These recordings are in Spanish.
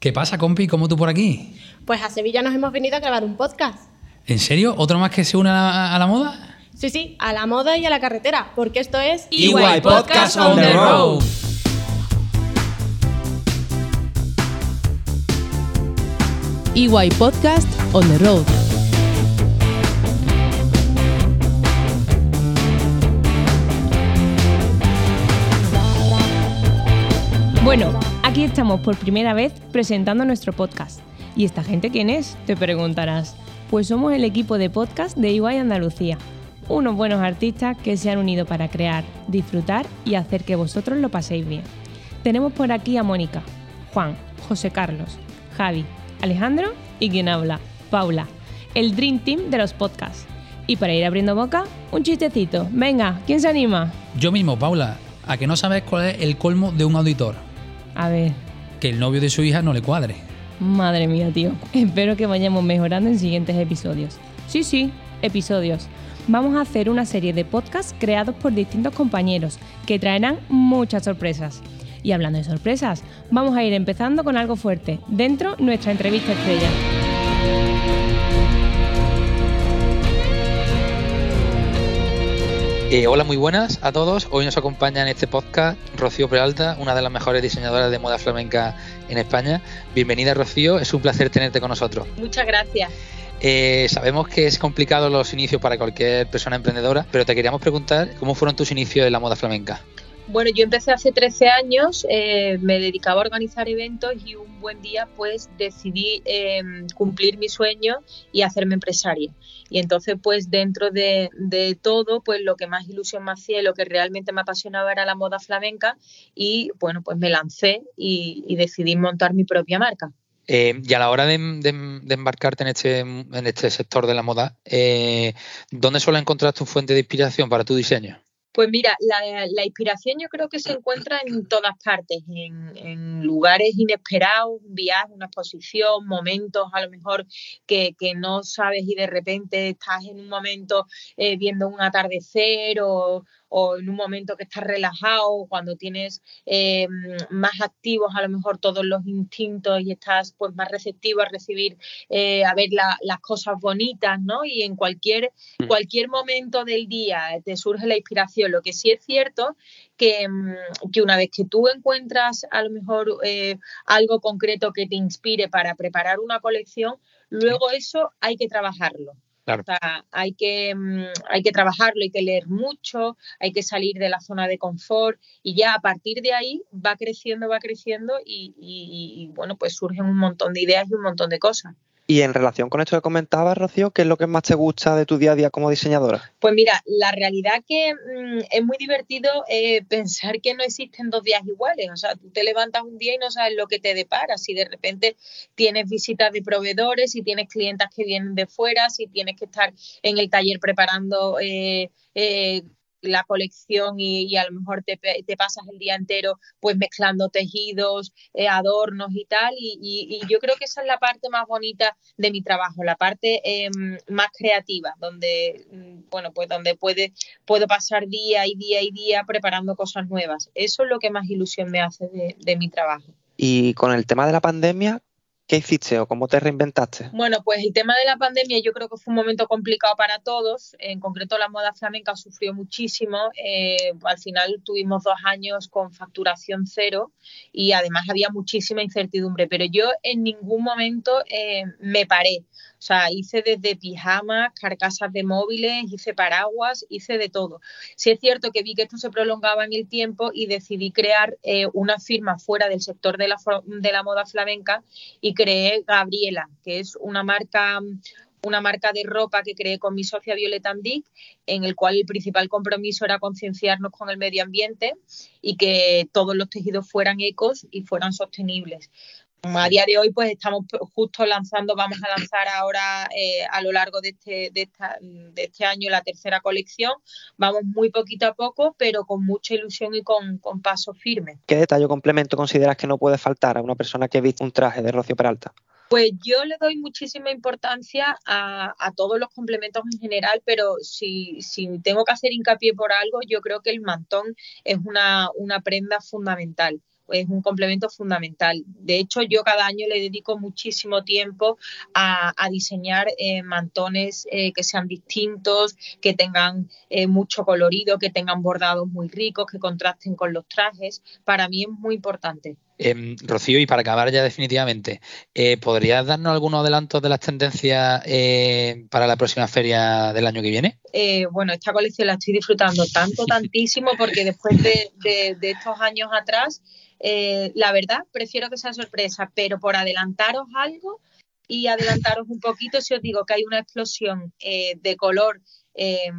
¿Qué pasa, compi? ¿Cómo tú por aquí? Pues a Sevilla nos hemos venido a grabar un podcast. ¿En serio? ¿Otro más que se une a la, a la moda? Sí, sí, a la moda y a la carretera, porque esto es EY Podcast on the Road. EY Podcast on the Road. Bueno, aquí estamos por primera vez presentando nuestro podcast. ¿Y esta gente quién es? Te preguntarás. Pues somos el equipo de podcast de EY Andalucía. Unos buenos artistas que se han unido para crear, disfrutar y hacer que vosotros lo paséis bien. Tenemos por aquí a Mónica, Juan, José Carlos, Javi, Alejandro y quien habla, Paula, el Dream Team de los podcasts. Y para ir abriendo boca, un chistecito. Venga, ¿quién se anima? Yo mismo, Paula. ¿A que no sabes cuál es el colmo de un auditor? A ver, Que el novio de su hija no le cuadre. madre mía, tío. Espero que vayamos mejorando en siguientes episodios. Sí, sí, episodios. Vamos a hacer una serie de podcasts creados por distintos compañeros que traerán muchas sorpresas. Y hablando de sorpresas, vamos a ir empezando con algo fuerte. Dentro, nuestra entrevista estrella. Eh, hola, muy buenas a todos. Hoy nos acompaña en este podcast Rocío Peralta, una de las mejores diseñadoras de moda flamenca en España. Bienvenida, Rocío. Es un placer tenerte con nosotros. Muchas gracias. Eh, sabemos que es complicado los inicios para cualquier persona emprendedora, pero te queríamos preguntar cómo fueron tus inicios en la moda flamenca. Bueno, yo empecé hace 13 años, eh, me dedicaba a organizar eventos y un buen día pues decidí eh, cumplir mi sueño y hacerme empresaria. Y entonces pues dentro de, todo pues lo que más ilusión me hacía y lo que realmente me apasionaba era la moda flamenca y bueno pues me lancé y, decidí montar mi propia marca. Eh, y a la hora de embarcarte en este, en este sector de la moda, eh, ¿dónde suele encontrar tu fuente de inspiración para tu diseño? Pues mira, la, la inspiración yo creo que se encuentra en todas partes, en, en lugares inesperados, un viaje, una exposición, momentos a lo mejor que, que no sabes y de repente estás en un momento eh, viendo un atardecer o, o en un momento que estás relajado, cuando tienes eh, más activos a lo mejor todos los instintos y estás pues más receptivo a recibir, eh, a ver la- las cosas bonitas, ¿no? Y en cualquier Mm. cualquier momento del día te surge la inspiración. Lo que sí es cierto que, mm, que una vez que tú encuentras a lo mejor eh, algo concreto que te inspire para preparar una colección, luego eso hay que trabajarlo. Claro. O sea, hay que, mm, hay que trabajarlo, hay que leer mucho, hay que salir de la zona de confort y ya a partir de ahí va creciendo, va creciendo y, y- y, bueno, pues surgen un montón de ideas y un montón de cosas. Y en relación con esto que comentabas, Rocío, ¿qué es lo que más te gusta de tu día a día como diseñadora? Pues mira, la realidad que mm, es muy divertido eh, pensar que no existen dos días iguales. O sea, tú te levantas un día y no sabes lo que te depara. Si de repente tienes visitas de proveedores, si tienes clientas que vienen de fuera, si tienes que estar en el taller preparando eh, eh, la colección y, y a lo mejor te, te pasas el día entero pues mezclando tejidos, eh, adornos y tal. Y, yo creo que esa es la parte más bonita de mi trabajo, la parte eh, más creativa, donde mm, bueno, pues donde puede, puedo pasar día y día y día preparando cosas nuevas. Eso es lo que más ilusión me hace de, de mi trabajo. Y con el tema de la pandemia, ¿qué hiciste o cómo te reinventaste? Bueno, pues el tema de la pandemia yo creo que fue un momento complicado para todos. En concreto la moda flamenca sufrió muchísimo. Eh, al final tuvimos dos años con facturación cero y además había muchísima incertidumbre. Pero yo en ningún momento eh, me paré. O sea, hice desde pijamas, carcasas de móviles, hice paraguas, hice de todo. Sí es cierto que vi que esto se prolongaba en el tiempo y decidí crear eh, una firma fuera del sector de la, de la moda flamenca y creé Gabriela, que es una marca una marca de ropa que creé con mi socia Violeta Andic, en el cual el principal compromiso era concienciarnos con el medio ambiente y que todos los tejidos fueran ecos y fueran sostenibles. A día de hoy, pues estamos justo lanzando, vamos a lanzar ahora eh, a lo largo de este, de, esta, de este año la tercera colección. Vamos muy poquito a poco, pero con mucha ilusión y con, con paso firme. ¿Qué detalle o complemento consideras que no puede faltar a una persona que viste un traje de Rocío Peralta? Pues yo le doy muchísima importancia a, a todos los complementos en general, pero si, si tengo que hacer hincapié por algo, yo creo que el mantón es una, una prenda fundamental es un complemento fundamental. De hecho, yo cada año le dedico muchísimo tiempo a, diseñar eh, mantones eh, que sean distintos, que tengan eh, mucho colorido, que tengan bordados muy ricos, que contrasten con los trajes. Para mí es muy importante. Em, Rocío, y para acabar ya definitivamente, ¿podrías darnos algunos adelantos de las tendencias para la próxima feria del año que viene? bueno, esta colección la estoy disfrutando tanto, tantísimo, porque después de, de estos años atrás eh, la verdad, prefiero que sea sorpresa, pero por adelantaros algo y adelantaros un poquito, si os digo que hay una explosión eh, de color eh,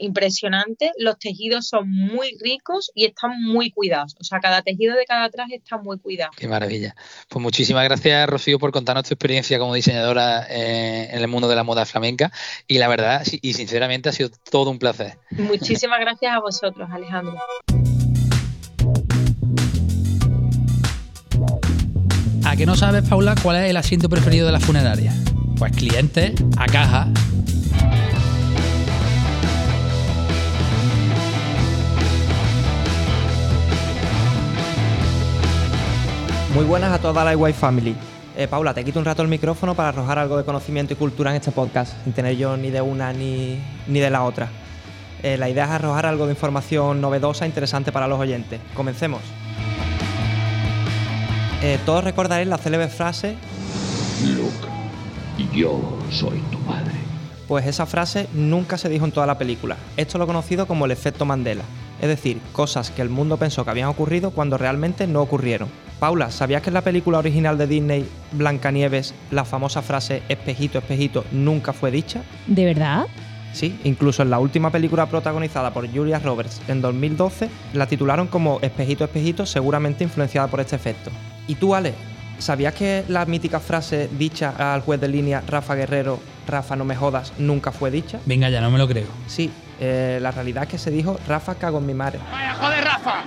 impresionante, los tejidos son muy ricos y están muy cuidados. O sea, cada tejido de cada traje está muy cuidado. Qué maravilla. Pues muchísimas gracias, Rocío, por contarnos tu experiencia como diseñadora en el mundo de la moda flamenca. Y la verdad, y sinceramente, ha sido todo un placer. Muchísimas gracias a vosotros, Alejandro. ¿A que no sabes, Paula, cuál es el asiento preferido de la funeraria? Pues cliente, a caja. Muy buenas a toda la iWay Family. Eh, Paula, te quito un rato el micrófono para arrojar algo de conocimiento y cultura en este podcast, sin tener yo ni de una ni, de la otra. Eh, la idea es arrojar algo de información novedosa e interesante para los oyentes. Comencemos. Eh, todos recordaréis la célebre frase Luke, yo soy tu padre. Pues esa frase nunca se dijo en toda la película. Esto lo conocido como el efecto Mandela. Es decir, cosas que el mundo pensó que habían ocurrido cuando realmente no ocurrieron. Paula, ¿sabías que en la película original de Disney, Blancanieves, la famosa frase espejito, espejito nunca fue dicha? ¿De verdad? Sí, incluso en la última película protagonizada por Julia Roberts en 2012 la titularon como Espejito, espejito, seguramente influenciada por este efecto. ¿Y tú, Ale? ¿Sabías que la mítica frase dicha al juez de línea Rafa Guerrero, Rafa no me jodas, nunca fue dicha? Venga, ya no me lo creo. Sí, eh, la realidad es que se dijo Rafa cago en mi madre. ¡Vaya, joder, Rafa!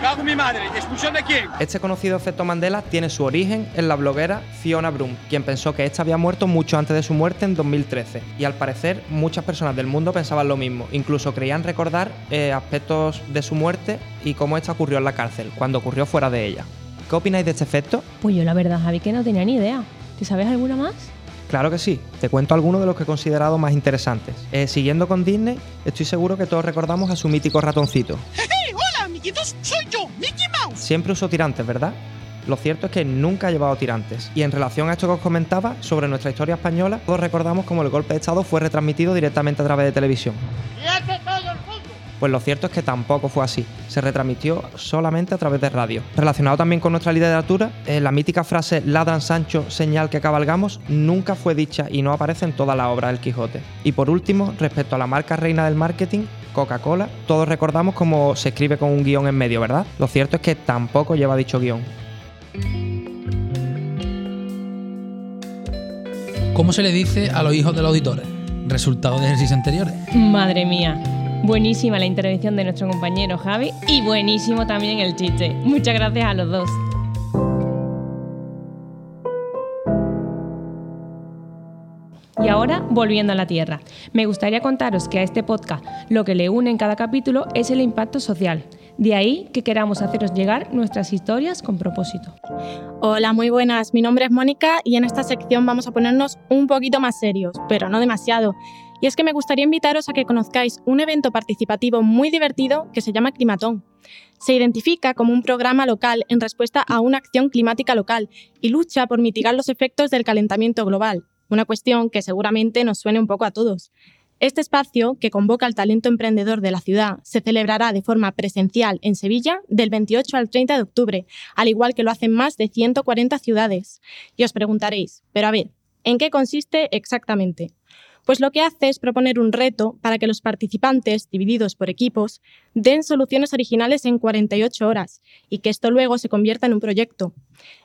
¡Cago en mi madre! ¿Y expulsión de quién? Este conocido efecto Mandela tiene su origen en la bloguera Fiona Brum, quien pensó que esta había muerto mucho antes de su muerte en 2013. Y al parecer, muchas personas del mundo pensaban lo mismo. Incluso creían recordar eh, aspectos de su muerte y cómo esta ocurrió en la cárcel, cuando ocurrió fuera de ella. ¿Qué opináis de este efecto? Pues yo la verdad, Javi, que no tenía ni idea. ¿Te sabes alguna más? Claro que sí, te cuento algunos de los que he considerado más interesantes. Eh, siguiendo con Disney, estoy seguro que todos recordamos a su mítico ratoncito. ¡Hey, hola, amiguitos! ¡Soy yo, Mickey Mouse! Siempre usó tirantes, ¿verdad? Lo cierto es que nunca ha llevado tirantes. Y en relación a esto que os comentaba sobre nuestra historia española, todos recordamos cómo el golpe de Estado fue retransmitido directamente a través de televisión. Pues lo cierto es que tampoco fue así. Se retransmitió solamente a través de radio. Relacionado también con nuestra literatura, eh, la mítica frase ladran Sancho, señal que cabalgamos, nunca fue dicha y no aparece en toda la obra del Quijote. Y por último, respecto a la marca reina del marketing, Coca-Cola, todos recordamos cómo se escribe con un guion en medio, ¿verdad? Lo cierto es que tampoco lleva dicho guion. ¿Cómo se le dice a los hijos de los auditores? Resultado de ejercicios anteriores. Madre mía. Buenísima la intervención de nuestro compañero Javi y buenísimo también el chiste. Muchas gracias a los dos. Y ahora, volviendo a la Tierra, me gustaría contaros que a este podcast lo que le une en cada capítulo es el impacto social. De ahí que queramos haceros llegar nuestras historias con propósito. Hola, muy buenas. Mi nombre es Mónica y en esta sección vamos a ponernos un poquito más serios, pero no demasiado. Y es que me gustaría invitaros a que conozcáis un evento participativo muy divertido que se llama Climatón. Se identifica como un programa local en respuesta a una acción climática local y lucha por mitigar los efectos del calentamiento global, una cuestión que seguramente nos suene un poco a todos. Este espacio, que convoca al talento emprendedor de la ciudad, se celebrará de forma presencial en Sevilla del 28 al 30 de octubre, al igual que lo hacen más de 140 ciudades. Y os preguntaréis, pero a ver, ¿en qué consiste exactamente? Pues lo que hace es proponer un reto para que los participantes, divididos por equipos, den soluciones originales en 48 horas y que esto luego se convierta en un proyecto.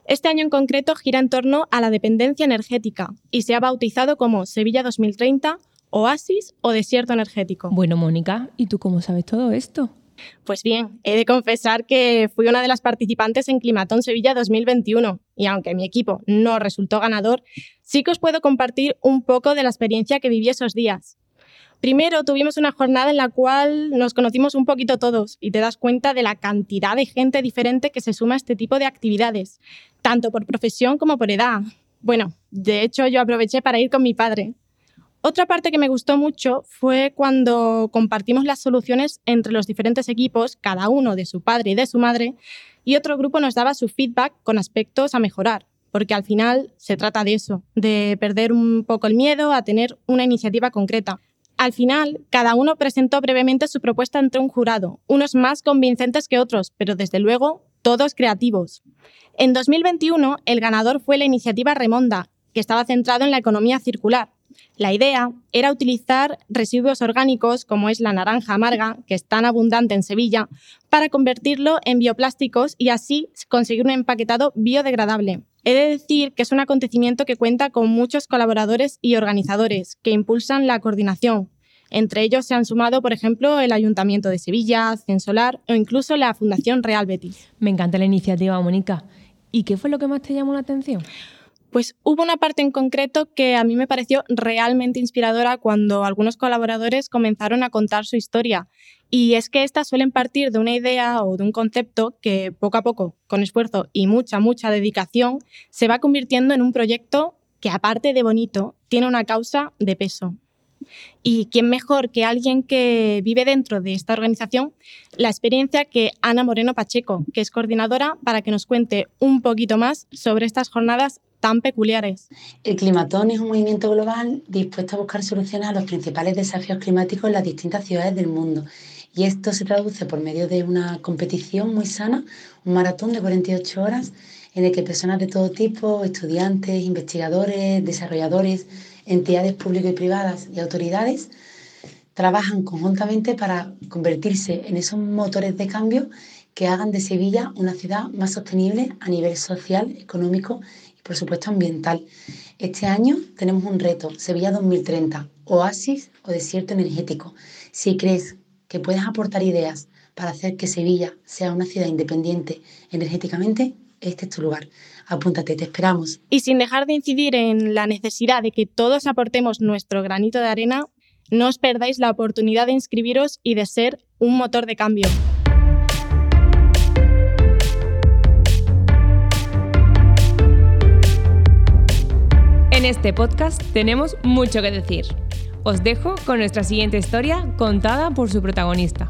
Este año en concreto gira en torno a la dependencia energética y se ha bautizado como Sevilla 2030, Oasis o Desierto Energético. Bueno, Mónica, ¿y tú cómo sabes todo esto? Pues bien, he de confesar que fui una de las participantes en Climatón Sevilla 2021 y aunque mi equipo no resultó ganador, sí que os puedo compartir un poco de la experiencia que viví esos días. Primero tuvimos una jornada en la cual nos conocimos un poquito todos y te das cuenta de la cantidad de gente diferente que se suma a este tipo de actividades, tanto por profesión como por edad. Bueno, de hecho yo aproveché para ir con mi padre. Otra parte que me gustó mucho fue cuando compartimos las soluciones entre los diferentes equipos, cada uno de su padre y de su madre, y otro grupo nos daba su feedback con aspectos a mejorar, porque al final se trata de eso, de perder un poco el miedo a tener una iniciativa concreta. Al final, cada uno presentó brevemente su propuesta ante un jurado, unos más convincentes que otros, pero desde luego todos creativos. En 2021, el ganador fue la iniciativa Remonda, que estaba centrado en la economía circular. La idea era utilizar residuos orgánicos, como es la naranja amarga, que es tan abundante en Sevilla, para convertirlo en bioplásticos y así conseguir un empaquetado biodegradable. He de decir que es un acontecimiento que cuenta con muchos colaboradores y organizadores que impulsan la coordinación. Entre ellos se han sumado, por ejemplo, el Ayuntamiento de Sevilla, Censolar o incluso la Fundación Real Betis. Me encanta la iniciativa, Mónica. ¿Y qué fue lo que más te llamó la atención? Pues hubo una parte en concreto que a mí me pareció realmente inspiradora cuando algunos colaboradores comenzaron a contar su historia y es que estas suelen partir de una idea o de un concepto que poco a poco, con esfuerzo y mucha, mucha dedicación, se va convirtiendo en un proyecto que aparte de bonito, tiene una causa de peso. Y quién mejor que alguien que vive dentro de esta organización la experiencia que Ana Moreno Pacheco, que es coordinadora, para que nos cuente un poquito más sobre estas jornadas peculiares. El climatón es un movimiento global dispuesto a buscar soluciones a los principales desafíos climáticos en las distintas ciudades del mundo y esto se traduce por medio de una competición muy sana, un maratón de 48 horas en el que personas de todo tipo, estudiantes, investigadores, desarrolladores, entidades públicas y privadas y autoridades, trabajan conjuntamente para convertirse en esos motores de cambio que hagan de Sevilla una ciudad más sostenible a nivel social, económico por supuesto ambiental. Este año tenemos un reto, Sevilla 2030, oasis o desierto energético. Si crees que puedas aportar ideas para hacer que Sevilla sea una ciudad independiente energéticamente, este es tu lugar. Apúntate, te esperamos. Y sin dejar de incidir en la necesidad de que todos aportemos nuestro granito de arena, no os perdáis la oportunidad de inscribiros y de ser un motor de cambio. En este podcast tenemos mucho que decir. Os dejo con nuestra siguiente historia contada por su protagonista.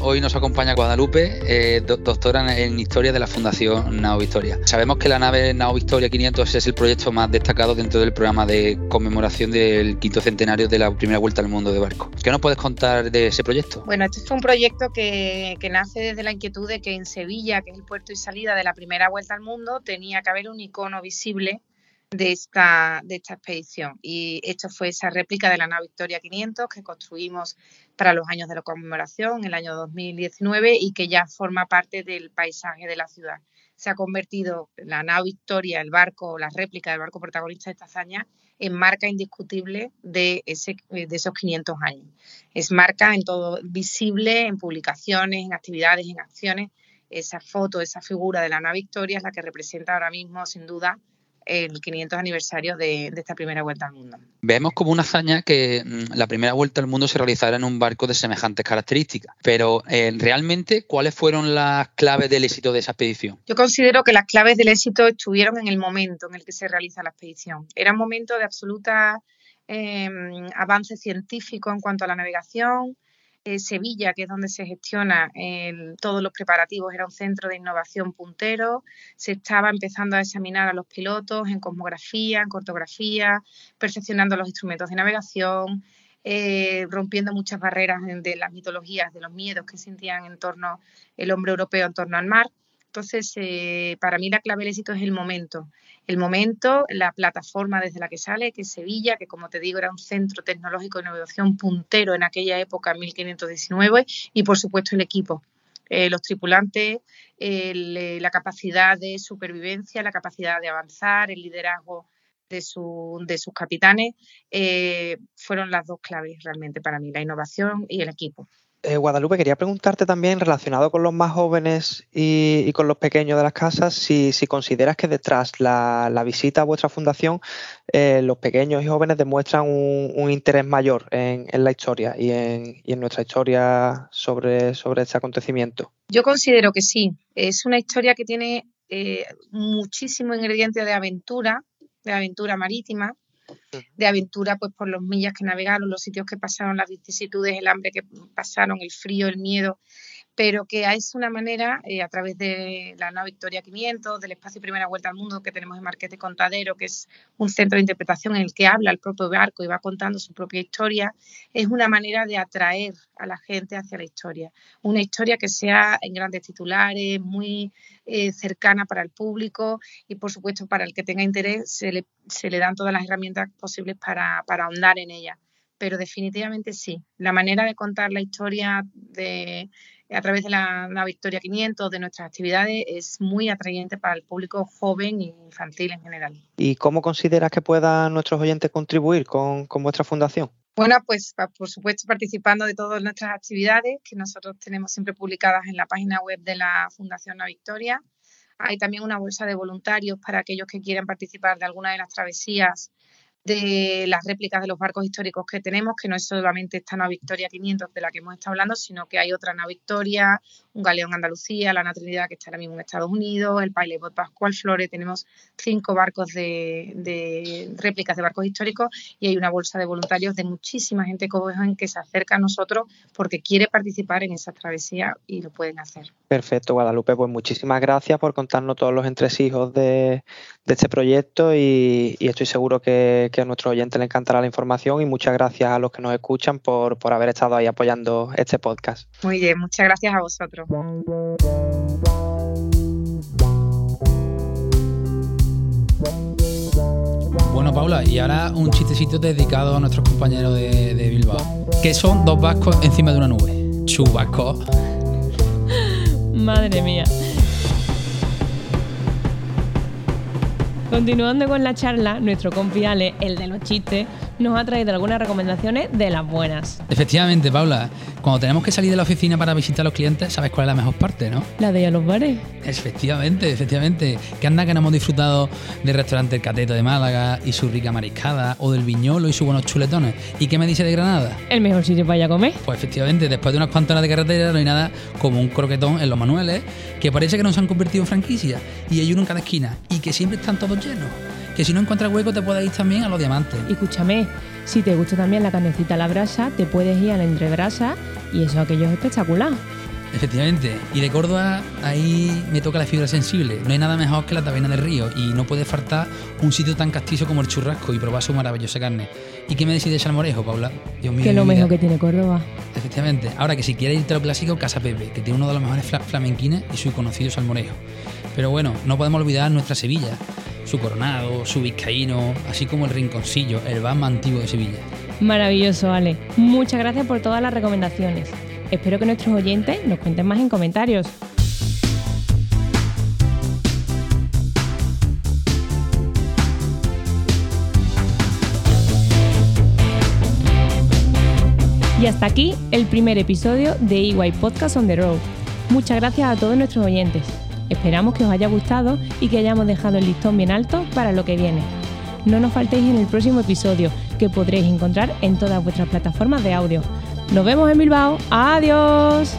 Hoy nos acompaña Guadalupe, eh, doctora en Historia de la Fundación Nao Victoria. Sabemos que la nave Nao Victoria 500 es el proyecto más destacado dentro del programa de conmemoración del quinto centenario de la primera vuelta al mundo de barco. ¿Qué nos puedes contar de ese proyecto? Bueno, este fue un proyecto que, que nace desde la inquietud de que en Sevilla, que es el puerto y salida de la primera vuelta al mundo, tenía que haber un icono visible de esta, de esta expedición. Y esto fue esa réplica de la nave Victoria 500 que construimos para los años de la conmemoración, el año 2019, y que ya forma parte del paisaje de la ciudad. Se ha convertido la nave Victoria, el barco, la réplica del barco protagonista de esta hazaña, en marca indiscutible de, ese, de esos 500 años. Es marca en todo visible, en publicaciones, en actividades, en acciones. Esa foto, esa figura de la nave Victoria es la que representa ahora mismo, sin duda, el 500 aniversario de, esta primera vuelta al mundo. Vemos como una hazaña que mm, la primera vuelta al mundo se realizara en un barco de semejantes características, pero eh, realmente, ¿cuáles fueron las claves del éxito de esa expedición? Yo considero que las claves del éxito estuvieron en el momento en el que se realiza la expedición. Era un momento de absoluta em, avance científico en cuanto a la navegación, eh, Sevilla, que es donde se gestiona todos los preparativos, era un centro de innovación puntero. Se estaba empezando a examinar a los pilotos en cosmografía, en cartografía, perfeccionando los instrumentos de navegación, eh, rompiendo muchas barreras de las mitologías, de los miedos que sentían en torno el hombre europeo en torno al mar. Entonces, eh, para mí la clave del éxito es el momento. El momento, la plataforma desde la que sale, que es Sevilla, que como te digo era un centro tecnológico de innovación puntero en aquella época, en 1519, y por supuesto el equipo. Eh, los tripulantes, eh, la capacidad de supervivencia, la capacidad de avanzar, el liderazgo de, de sus capitanes, fueron las dos claves realmente para mí, la innovación y el equipo. Eh, Guadalupe, quería preguntarte también, relacionado con los más jóvenes y, con los pequeños de las casas, si, consideras que detrás la, la visita a vuestra fundación, eh, los pequeños y jóvenes demuestran un, interés mayor en, la historia y en, nuestra historia sobre, sobre este acontecimiento. Yo considero que sí. Es una historia que tiene eh, muchísimo ingrediente de aventura, de aventura marítima, de aventura pues por los millas que navegaron, los sitios que pasaron, las vicisitudes, el hambre que pasaron, el frío, el miedo pero que es una manera, eh, a través de la nave Victoria 500, del espacio Primera Vuelta al Mundo que tenemos en Marquete Contadero, que es un centro de interpretación en el que habla el propio barco y va contando su propia historia, es una manera de atraer a la gente hacia la historia. Una historia que sea en grandes titulares, muy eh, cercana para el público y, por supuesto, para el que tenga interés, se le, se le dan todas las herramientas posibles para, para ahondar en ella pero definitivamente sí. La manera de contar la historia de, a través de la, Victoria 500, de nuestras actividades, es muy atrayente para el público joven e infantil en general. ¿Y cómo consideras que puedan nuestros oyentes contribuir con, vuestra fundación? Bueno, pues por supuesto participando de todas nuestras actividades que nosotros tenemos siempre publicadas en la página web de la Fundación La Victoria. Hay también una bolsa de voluntarios para aquellos que quieran participar de alguna de las travesías de las réplicas de los barcos históricos que tenemos, que no es solamente esta Nave Victoria 500 de la que hemos estado hablando, sino que hay otra Nave Victoria, un Galeón Andalucía, la Ana Trinidad que está ahora mismo en Estados Unidos, el Pilot Pascual Flore, tenemos cinco barcos de, réplicas de barcos históricos y hay una bolsa de voluntarios de muchísima gente joven que se acerca a nosotros porque quiere participar en esa travesía y lo pueden hacer. Perfecto, Guadalupe, pues muchísimas gracias por contarnos todos los entresijos de, este proyecto y estoy seguro que que a nuestros oyentes les encantará la información y muchas gracias a los que nos escuchan por, por haber estado ahí apoyando este podcast. Muy bien, muchas gracias a vosotros. Bueno, Paula, y ahora un chistecito dedicado a nuestros compañeros de, de Bilbao. ¿Qué son dos vascos encima de una nube? Chubasco. Madre mía. Continuando con la charla, nuestro compi Ale, el de los chistes, nos ha traído algunas recomendaciones de las buenas. Efectivamente, Paula, cuando tenemos que salir de la oficina para visitar a los clientes, ¿sabes cuál es la mejor parte, no? La de ir a los bares. Efectivamente, efectivamente. Que anda que no hemos disfrutado del restaurante El Cateto de Málaga y su rica mariscada, o del Viñolo y sus buenos chuletones. ¿Y qué me dice de Granada? El mejor sitio para ir a comer. Pues efectivamente, después de unas cuantas horas de carretera no hay nada como un croquetón en los manuales, que parece que no se han convertido en franquicia, y hay uno en cada esquina, y que siempre están todos llenos que si no encuentras hueco te puedes ir también a los diamantes. Y escúchame, si te gusta también la carnecita a la brasa, te puedes ir a la entrebrasa y eso aquello es espectacular. Efectivamente, y de Córdoba ahí me toca la fibra sensible. No hay nada mejor que la taberna del río y no puede faltar un sitio tan castizo como el churrasco y probar su maravillosa carne. ¿Y qué me decís de Salmorejo, Paula? Dios mío. Que lo mejor que tiene Córdoba. Efectivamente. Ahora que si quieres irte a lo clásico, Casa Pepe, que tiene uno de los mejores flamenquines y su conocido salmorejo. Pero bueno, no podemos olvidar nuestra Sevilla, su coronado, su vizcaíno, así como el rinconcillo, el bar más antiguo de Sevilla. Maravilloso, Ale. Muchas gracias por todas las recomendaciones. Espero que nuestros oyentes nos cuenten más en comentarios. Y hasta aquí el primer episodio de EY Podcast on the Road. Muchas gracias a todos nuestros oyentes. Esperamos que os haya gustado y que hayamos dejado el listón bien alto para lo que viene. No nos faltéis en el próximo episodio, que podréis encontrar en todas vuestras plataformas de audio. Nos vemos en Bilbao. Adiós.